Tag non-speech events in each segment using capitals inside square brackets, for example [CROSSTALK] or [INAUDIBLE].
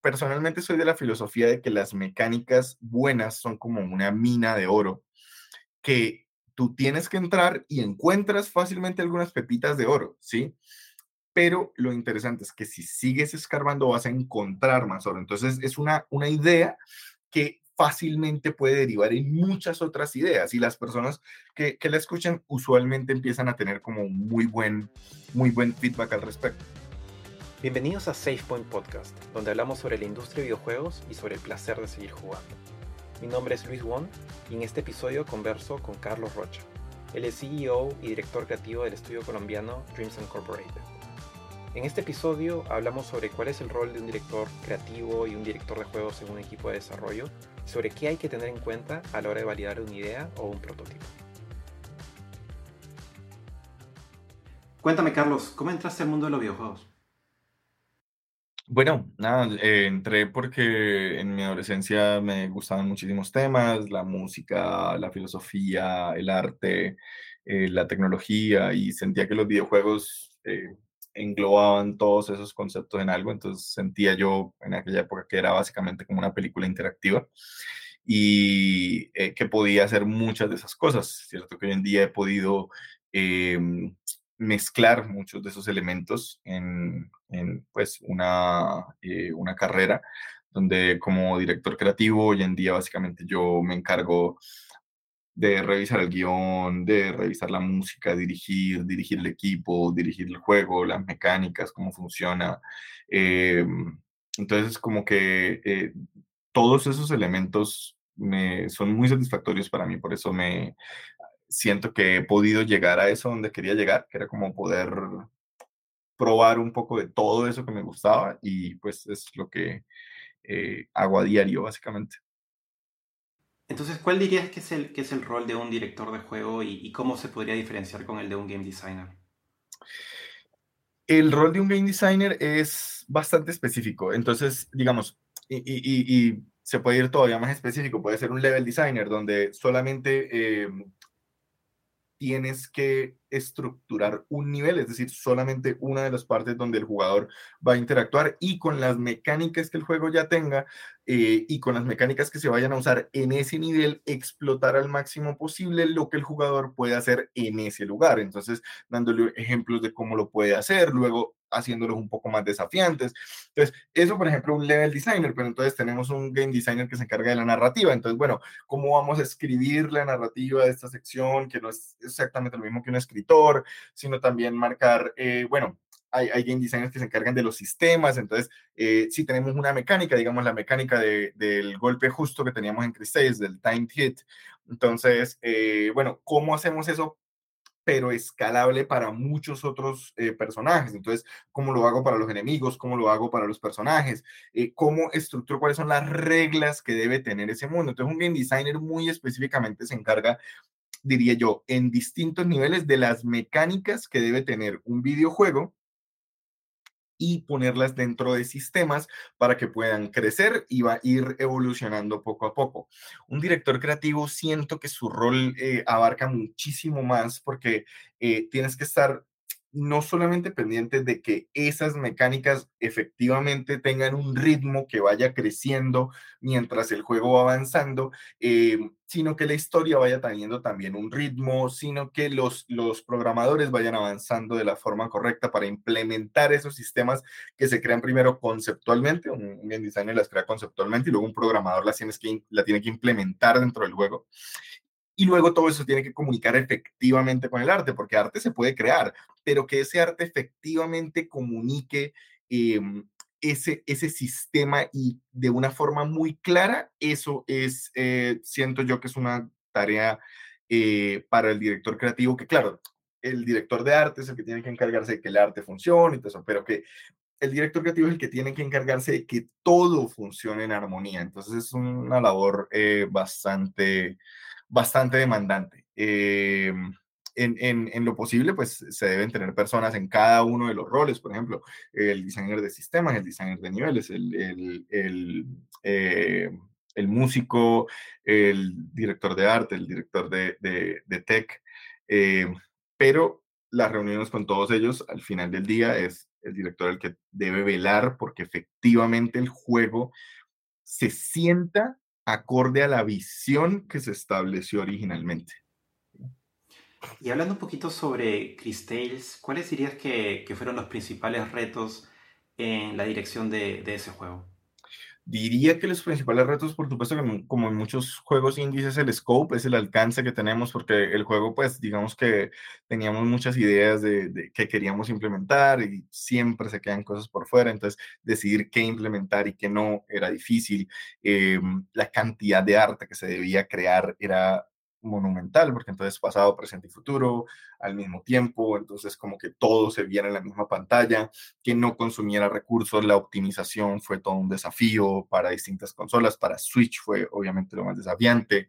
personalmente soy de la filosofía de que las mecánicas buenas son como una mina de oro que tú tienes que entrar y encuentras fácilmente algunas pepitas de oro, ¿sí? Pero lo interesante es que si sigues escarbando vas a encontrar más oro. Entonces es una, una idea que fácilmente puede derivar en muchas otras ideas y las personas que, que la escuchan usualmente empiezan a tener como muy buen, muy buen feedback al respecto. Bienvenidos a SafePoint Podcast, donde hablamos sobre la industria de videojuegos y sobre el placer de seguir jugando. Mi nombre es Luis Wong y en este episodio converso con Carlos Rocha. Él es CEO y director creativo del estudio colombiano Dreams Incorporated. En este episodio hablamos sobre cuál es el rol de un director creativo y un director de juegos en un equipo de desarrollo sobre qué hay que tener en cuenta a la hora de validar una idea o un prototipo. Cuéntame, Carlos, ¿cómo entraste al mundo de los videojuegos? Bueno, nada, eh, entré porque en mi adolescencia me gustaban muchísimos temas, la música, la filosofía, el arte, eh, la tecnología, y sentía que los videojuegos eh, englobaban todos esos conceptos en algo, entonces sentía yo en aquella época que era básicamente como una película interactiva y que podía hacer muchas de esas cosas, ¿cierto? Que hoy en día he podido em, mezclar muchos de esos elementos en, pues una, eh, una carrera donde como director creativo hoy en día básicamente yo me encargo de revisar el guion, de revisar la música, dirigir, dirigir el equipo, dirigir el juego, las mecánicas, cómo funciona. Em, entonces, como que eh, todos esos elementos me, son muy satisfactorios para mí, por eso me, siento que he podido llegar a eso donde quería llegar, que era como poder probar un poco de todo eso que me gustaba y pues es lo que eh, hago a diario básicamente. Entonces, ¿cuál dirías que es el, que es el rol de un director de juego y, cómo se podría diferenciar con el de un game designer? El rol de un game designer es bastante específico. Entonces, digamos, y, y, se puede ir todavía más específico, puede ser un level designer donde solamente eh, tienes que estructurar un nivel, es decir, solamente una de las partes donde el jugador va a interactuar y con las mecánicas que el juego ya tenga eh, y con las mecánicas que se vayan a usar en ese nivel, explotar al máximo posible lo que el jugador puede hacer en ese lugar. Entonces, dándole ejemplos de cómo lo puede hacer, luego haciéndolos un poco más desafiantes. Entonces, eso, por ejemplo, un level designer, pero entonces tenemos un game designer que se encarga de la narrativa. Entonces, bueno, ¿cómo vamos a escribir la narrativa de esta sección, que no es exactamente lo mismo que un escritor? sino también marcar, eh, bueno, hay, hay, game designers que se encargan de los sistemas, entonces eh, si tenemos una mecánica, digamos la mecánica de, del golpe justo que teníamos en Chris del timed hit, entonces, eh, bueno, ¿cómo hacemos eso? Pero escalable para muchos otros personajes. Entonces, ¿cómo lo hago para los enemigos? ¿Cómo lo hago para los personajes? ¿Cómo estructuro? ¿Cuáles son las reglas que debe tener ese mundo? Entonces, un game designer muy específicamente se encarga diría yo, en distintos niveles de las mecánicas que debe tener un videojuego y ponerlas dentro de sistemas para que puedan crecer y va a ir evolucionando poco a poco. Un director creativo siento que su rol eh, abarca muchísimo más porque eh, tienes que estar no solamente pendientes de que esas mecánicas efectivamente tengan un ritmo que vaya creciendo mientras el juego va avanzando, eh, sino que la historia vaya teniendo también un ritmo, sino que los, los programadores vayan avanzando de la forma correcta para implementar esos sistemas que se crean primero conceptualmente, un, un designer las crea conceptualmente y luego un programador las la tiene que implementar dentro del juego. Y luego todo eso tiene que comunicar efectivamente con el arte, porque arte se puede crear, pero que ese arte efectivamente comunique em, ese, ese sistema y de una forma muy clara, eso es, eh, siento yo que es una tarea eh, para el director creativo, que claro, el director de arte es el que tiene que encargarse de que el arte funcione y todo eso, pero que el director creativo es el que tiene que encargarse de que todo funcione en armonía. Entonces es una labor eh, bastante bastante demandante. Eh, en, lo posible, pues se deben tener personas en cada uno de los roles, por ejemplo, el diseñador de sistemas, el diseñador de niveles, el, el, eh, músico, el director de arte, el director de, de, tech, eh, pero las reuniones con todos ellos al final del día es el director el que debe velar porque efectivamente el juego se sienta acorde a la visión que se estableció originalmente. Y hablando un poquito sobre Chris Tales, ¿cuáles dirías que, fueron los principales retos en la dirección de ese juego? Diría que los principales retos, por supuesto, como en muchos juegos indies, es el scope, es el alcance que tenemos, porque el juego, pues, digamos que teníamos muchas ideas de, que queríamos implementar y siempre se quedan cosas por fuera, entonces decidir qué implementar y qué no era difícil. Em, la cantidad de arte que se debía crear era monumental, porque entonces pasado, presente y futuro al mismo tiempo, entonces como que todo se viera en la misma pantalla, que no consumiera recursos, la optimización fue todo un desafío para distintas consolas, para Switch fue obviamente lo más desafiante,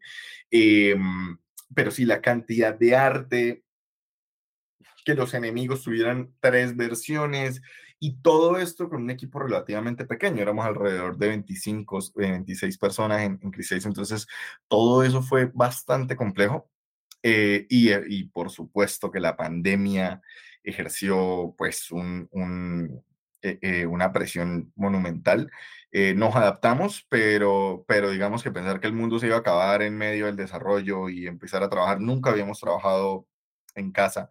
em, pero sí la cantidad de arte, que los enemigos tuvieran tres versiones, y todo esto con un equipo relativamente pequeño, éramos alrededor de 25, 26 personas en, en Crisis, entonces todo eso fue bastante complejo. Eh, y, y, por supuesto que la pandemia ejerció pues un, un, eh, eh, una presión monumental. nos adaptamos, pero, pero digamos que pensar que el mundo se iba a acabar en medio del desarrollo y empezar a trabajar, nunca habíamos trabajado en casa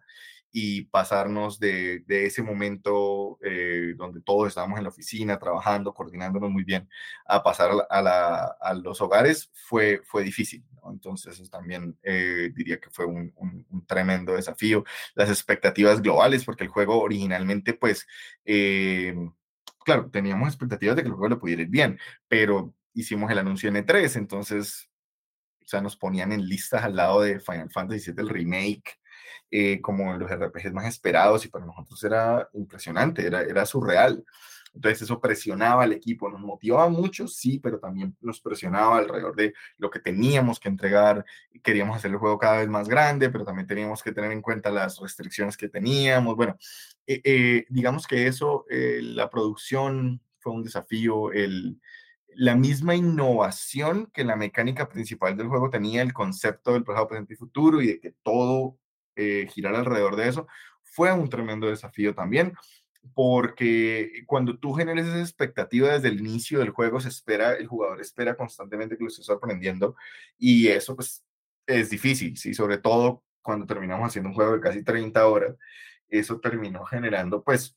y pasarnos de, de ese momento eh, donde todos estábamos en la oficina trabajando, coordinándonos muy bien, a pasar a, la, a los hogares fue, fue difícil. Entonces también eh, diría que fue un, un, tremendo desafío. Las expectativas globales, porque el juego originalmente, pues, eh, claro, teníamos expectativas de que el juego le pudiera ir bien, pero hicimos el anuncio en E3, entonces, o sea, nos ponían en listas al lado de Final Fantasy VII, el remake, eh, como los RPGs más esperados y para nosotros era impresionante, era, era surreal. Entonces eso presionaba al equipo, nos motivaba mucho, sí, pero también nos presionaba alrededor de lo que teníamos que entregar. Queríamos hacer el juego cada vez más grande, pero también teníamos que tener en cuenta las restricciones que teníamos. Bueno, eh, eh, digamos que eso, la producción fue un desafío, el, la misma innovación que la mecánica principal del juego tenía, el concepto del pasado, presente y futuro y de que todo eh, girar alrededor de eso, fue un tremendo desafío también, porque cuando tú generas esa expectativa desde el inicio del juego, se espera, el jugador espera constantemente que lo esté sorprendiendo y eso pues es difícil, ¿sí? Sobre todo cuando terminamos haciendo un juego de casi 30 horas, eso terminó generando pues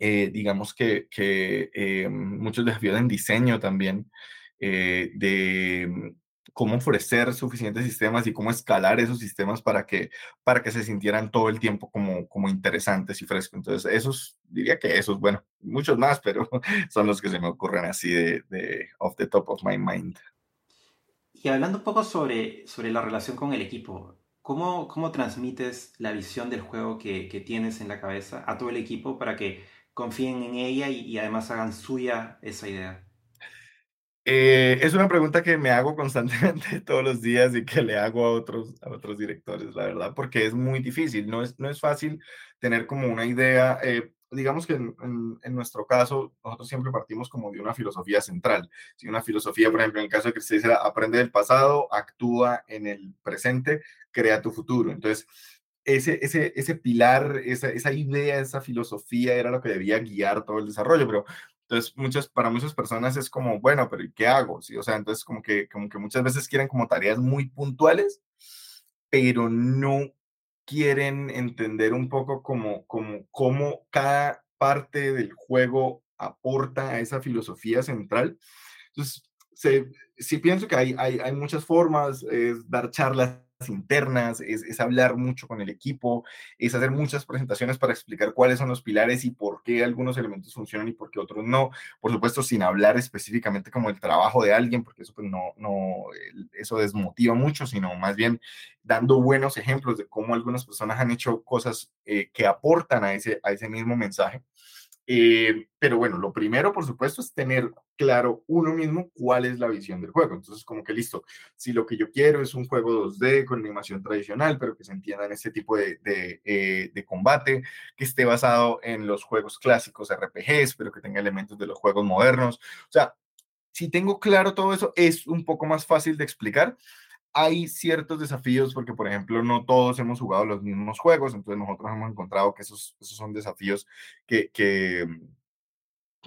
eh, digamos que, que eh, muchos desafíos en diseño también, de cómo ofrecer suficientes sistemas y cómo escalar esos sistemas para que, para que se sintieran todo el tiempo como, como interesantes y frescos. Entonces, esos, diría que esos, bueno, muchos más, pero [LAUGHS] son los que se me ocurren así de, de off the top of my mind. Y hablando un poco sobre, sobre la relación con el equipo, ¿cómo, cómo transmites la visión del juego que, que, tienes en la cabeza a todo el equipo para que confíen en ella y, y además hagan suya esa idea? Eh, es una pregunta que me hago constantemente [LAUGHS] todos los días y que le hago a otros, a otros directores, la verdad, porque es muy difícil, no es, no es fácil tener como una idea. Eh, digamos que en, en, nuestro caso, nosotros siempre partimos como de una filosofía central. Si una filosofía, por ejemplo, en el caso de que se dice aprende del pasado, actúa en el presente, crea tu futuro. Entonces, ese, ese, ese pilar, esa, esa idea, esa filosofía era lo que debía guiar todo el desarrollo, pero entonces, muchas, para muchas personas es como, bueno, pero ¿y qué hago? ¿Sí? O sea, entonces como que, como que muchas veces quieren como tareas muy puntuales, pero no quieren entender un poco como, como, cómo cada parte del juego aporta a esa filosofía central. Entonces, sí pienso que hay, hay, hay muchas formas, es dar charlas internas, es, hablar mucho con el equipo, es hacer muchas presentaciones para explicar cuáles son los pilares y por qué algunos elementos funcionan y por qué otros no. Por supuesto, sin hablar específicamente como el trabajo de alguien, porque eso pues, no, no, eso desmotiva mucho, sino más bien dando buenos ejemplos de cómo algunas personas han hecho cosas eh, que aportan a ese, a ese mismo mensaje. Eh, pero bueno, lo primero, por supuesto, es tener claro uno mismo cuál es la visión del juego. Entonces, como que listo, si lo que yo quiero es un juego 2D con animación tradicional, pero que se entienda en este tipo de, de, eh, de, combate, que esté basado en los juegos clásicos RPGs, pero que tenga elementos de los juegos modernos. O sea, si tengo claro todo eso, es un poco más fácil de explicar, hay ciertos desafíos porque, por ejemplo, no todos hemos jugado los mismos juegos, entonces nosotros hemos encontrado que esos, esos son desafíos que, que,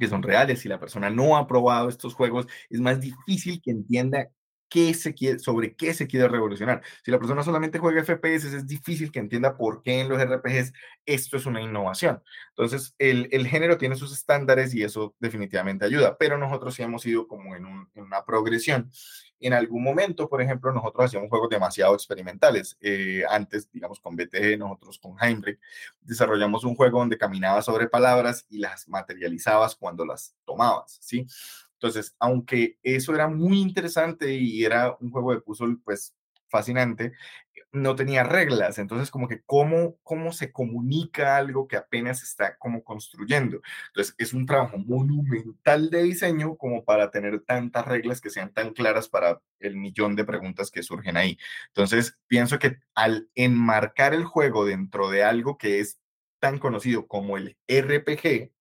son reales. Si la persona no ha probado estos juegos, es más difícil que entienda qué se quiere, sobre qué se quiere revolucionar. Si la persona solamente juega FPS, es difícil que entienda por qué en los RPGs esto es una innovación. Entonces, el, el género tiene sus estándares y eso definitivamente ayuda, pero nosotros sí hemos ido como en una progresión. En algún momento, por ejemplo, nosotros hacíamos juegos demasiado experimentales. Eh, antes, digamos, con BTG, nosotros con Heinrich, desarrollamos un juego donde caminabas sobre palabras y las materializabas cuando las tomabas, ¿sí? Entonces, aunque eso era muy interesante y era un juego de puzzle, pues fascinante, no tenía reglas. Entonces, como que cómo, cómo se comunica algo que apenas está como construyendo. Entonces, es un trabajo monumental de diseño como para tener tantas reglas que sean tan claras para el millón de preguntas que surgen ahí. Entonces, pienso que al enmarcar el juego dentro de algo que es tan conocido como el RPG,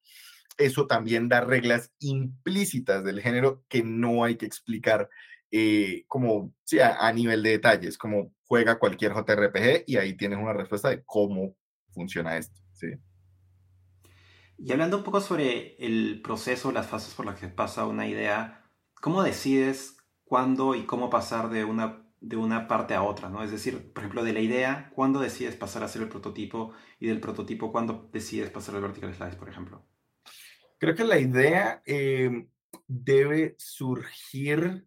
eso también da reglas implícitas del género que no hay que explicar eh, como sí, a, nivel de detalles, como juega cualquier JRPG y ahí tienes una respuesta de cómo funciona esto. Sí. Y hablando un poco sobre el proceso, las fases por las que pasa una idea, ¿cómo decides cuándo y cómo pasar de una, de una parte a otra? ¿no? Es decir, por ejemplo, de la idea, ¿cuándo decides pasar a hacer el prototipo? Y del prototipo, ¿cuándo decides pasar al vertical slice, por ejemplo? Creo que la idea eh, debe surgir,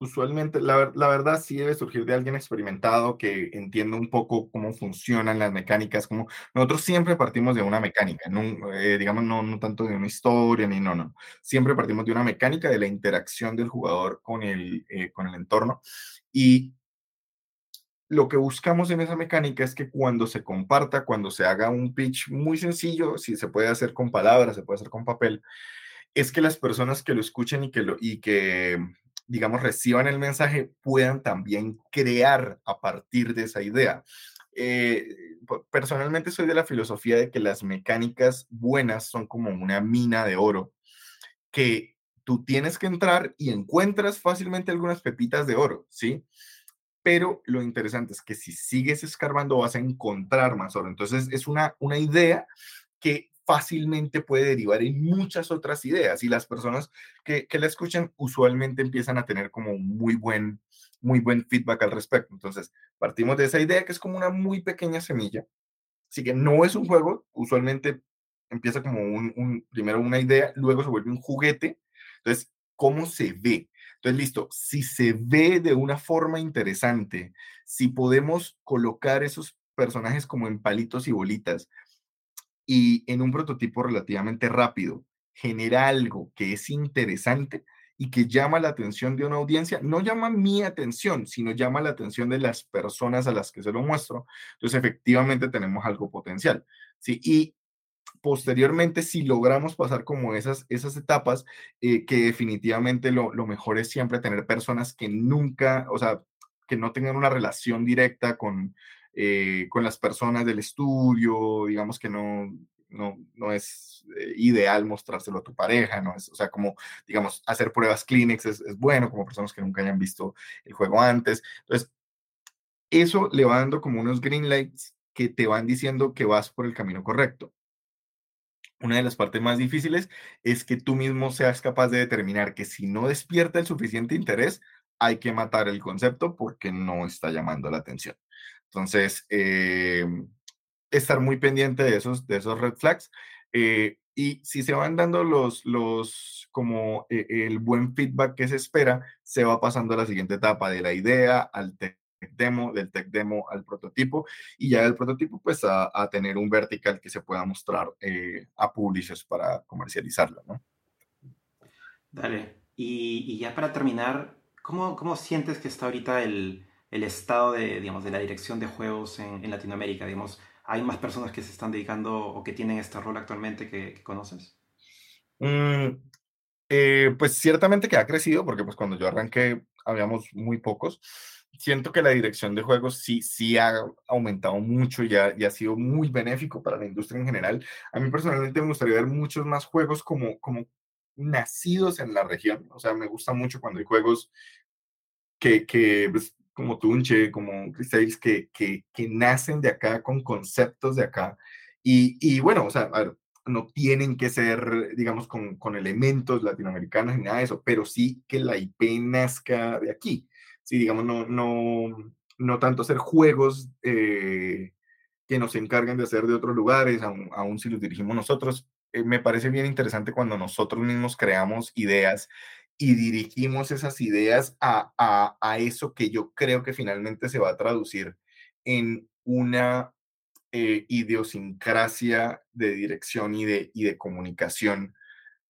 usualmente, la, la, verdad sí debe surgir de alguien experimentado que entienda un poco cómo funcionan las mecánicas, como nosotros siempre partimos de una mecánica, no, eh, digamos, no, no tanto de una historia, ni no, no, siempre partimos de una mecánica de la interacción del jugador con el, eh, con el entorno. Y lo que buscamos en esa mecánica es que cuando se comparta, cuando se haga un pitch muy sencillo, si se puede hacer con palabras, se puede hacer con papel, es que las personas que lo escuchen y que, lo, y que digamos, reciban el mensaje puedan también crear a partir de esa idea. Eh, personalmente soy de la filosofía de que las mecánicas buenas son como una mina de oro, que tú tienes que entrar y encuentras fácilmente algunas pepitas de oro, ¿sí? pero lo interesante es que si sigues escarbando vas a encontrar más oro. Entonces es una, una idea que fácilmente puede derivar en muchas otras ideas y las personas que, que la escuchan usualmente empiezan a tener como muy buen, muy buen feedback al respecto. Entonces partimos de esa idea que es como una muy pequeña semilla. Así que no es un juego, usualmente empieza como un, primero una idea, luego se vuelve un juguete. Entonces, ¿cómo se ve? Entonces, listo, si se ve de una forma interesante, si podemos colocar esos personajes como en palitos y bolitas y en un prototipo relativamente rápido, genera algo que es interesante y que llama la atención de una audiencia, no llama mi atención, sino llama la atención de las personas a las que se lo muestro. Entonces, efectivamente, tenemos algo potencial. ¿sí? Y posteriormente, si logramos pasar como esas, esas etapas, eh, que definitivamente lo, lo, mejor es siempre tener personas que nunca, o sea, que no tengan una relación directa con, eh, con las personas del estudio, digamos que no, no, no es eh, ideal mostrárselo a tu pareja, ¿no? Es, o sea, como, digamos, hacer pruebas clínicas es, es bueno, como personas que nunca hayan visto el juego antes. Entonces, eso le va dando como unos green lights que te van diciendo que vas por el camino correcto una de las partes más difíciles es que tú mismo seas capaz de determinar que si no despierta el suficiente interés, hay que matar el concepto porque no está llamando la atención. Entonces, eh, estar muy pendiente de esos, de esos red flags. Eh, y si se van dando los, los, como eh, el buen feedback que se espera, se va pasando a la siguiente etapa de la idea al demo, del tech demo al prototipo y ya del prototipo pues a, tener un vertical que se pueda mostrar a publishers para comercializarlo, ¿no? Dale. Y, y ya para terminar, ¿cómo, ¿cómo, sientes que está ahorita el, el, estado de, digamos, de la dirección de juegos en, en, Latinoamérica? Digamos, ¿Hay más personas que se están dedicando o que tienen este rol actualmente que, que conoces? Mm, eh, pues ciertamente que ha crecido porque pues cuando yo arranqué habíamos muy pocos siento que la dirección de juegos sí, sí ha aumentado mucho y ha, sido muy benéfico para la industria en general. A mí personalmente me gustaría ver muchos más juegos como, como nacidos en la región. O sea, me gusta mucho cuando hay juegos que, que pues, como Tunche, como Chris que, que, que, nacen de acá con conceptos de acá. Y, y bueno, o sea, no tienen que ser, digamos, con, con, elementos latinoamericanos ni nada de eso, pero sí que la IP nazca de aquí. Sí, digamos, no, no, no tanto hacer juegos eh, que nos encarguen de hacer de otros lugares, aún si los dirigimos nosotros. Eh, me parece bien interesante cuando nosotros mismos creamos ideas y dirigimos esas ideas a, a, a eso que yo creo que finalmente se va a traducir en una eh, idiosincrasia de dirección y de, y de comunicación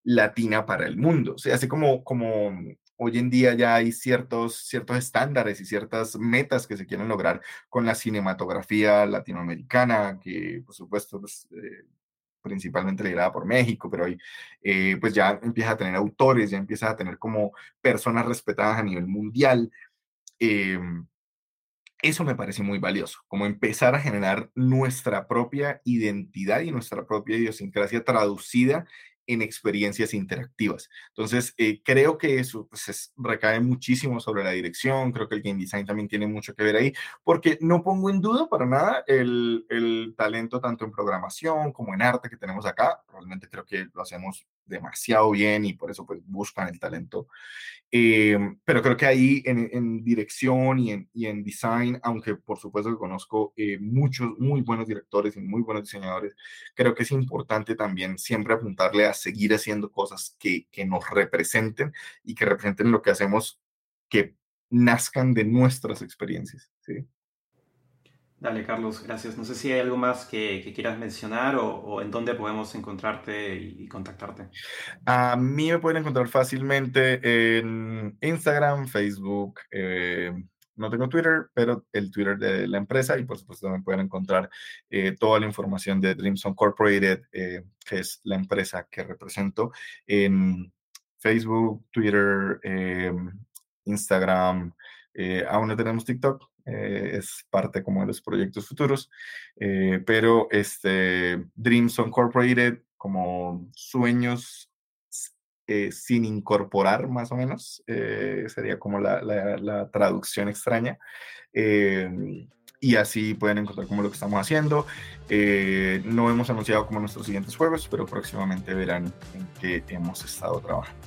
latina para el mundo. O sea, así como, como hoy en día ya hay ciertos, ciertos estándares y ciertas metas que se quieren lograr con la cinematografía latinoamericana, que por supuesto pues, eh, principalmente liderada por México, pero hoy eh, pues ya empieza a tener autores, ya empieza a tener como personas respetadas a nivel mundial. Eh, eso me parece muy valioso, como empezar a generar nuestra propia identidad y nuestra propia idiosincrasia traducida en experiencias interactivas. Entonces, eh, creo que eso pues, recae muchísimo sobre la dirección, creo que el game design también tiene mucho que ver ahí, porque no pongo en duda para nada el, el talento tanto en programación como en arte que tenemos acá. Realmente creo que lo hacemos demasiado bien y por eso pues buscan el talento. Eh, pero creo que ahí en, dirección y en, y design, aunque por supuesto que conozco eh, muchos muy buenos directores y muy buenos diseñadores, creo que es importante también siempre apuntarle a seguir haciendo cosas que, que nos representen y que representen lo que hacemos, que nazcan de nuestras experiencias. ¿sí? Dale, Carlos, gracias. No sé si hay algo más que, quieras mencionar o, en dónde podemos encontrarte y, y, contactarte. A mí me pueden encontrar fácilmente en Instagram, Facebook. Eh, no tengo Twitter, pero el Twitter de la empresa y por supuesto también pueden encontrar eh, toda la información de Dreams Incorporated, eh, que es la empresa que represento en Facebook, Twitter, eh, Instagram. aún no tenemos TikTok, eh, es parte como de los proyectos futuros, eh, pero este, Dreams Incorporated como sueños eh, sin incorporar más o menos, sería como la, la, traducción extraña. y así pueden encontrar como lo que estamos haciendo. no hemos anunciado como nuestros siguientes juegos, pero próximamente verán en qué hemos estado trabajando.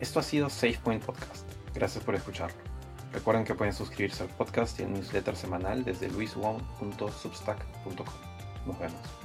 Esto ha sido SafePoint Podcast. Gracias por escucharlo. Recuerden que pueden suscribirse al podcast y al newsletter semanal desde luiswong.substack.com. Nos vemos.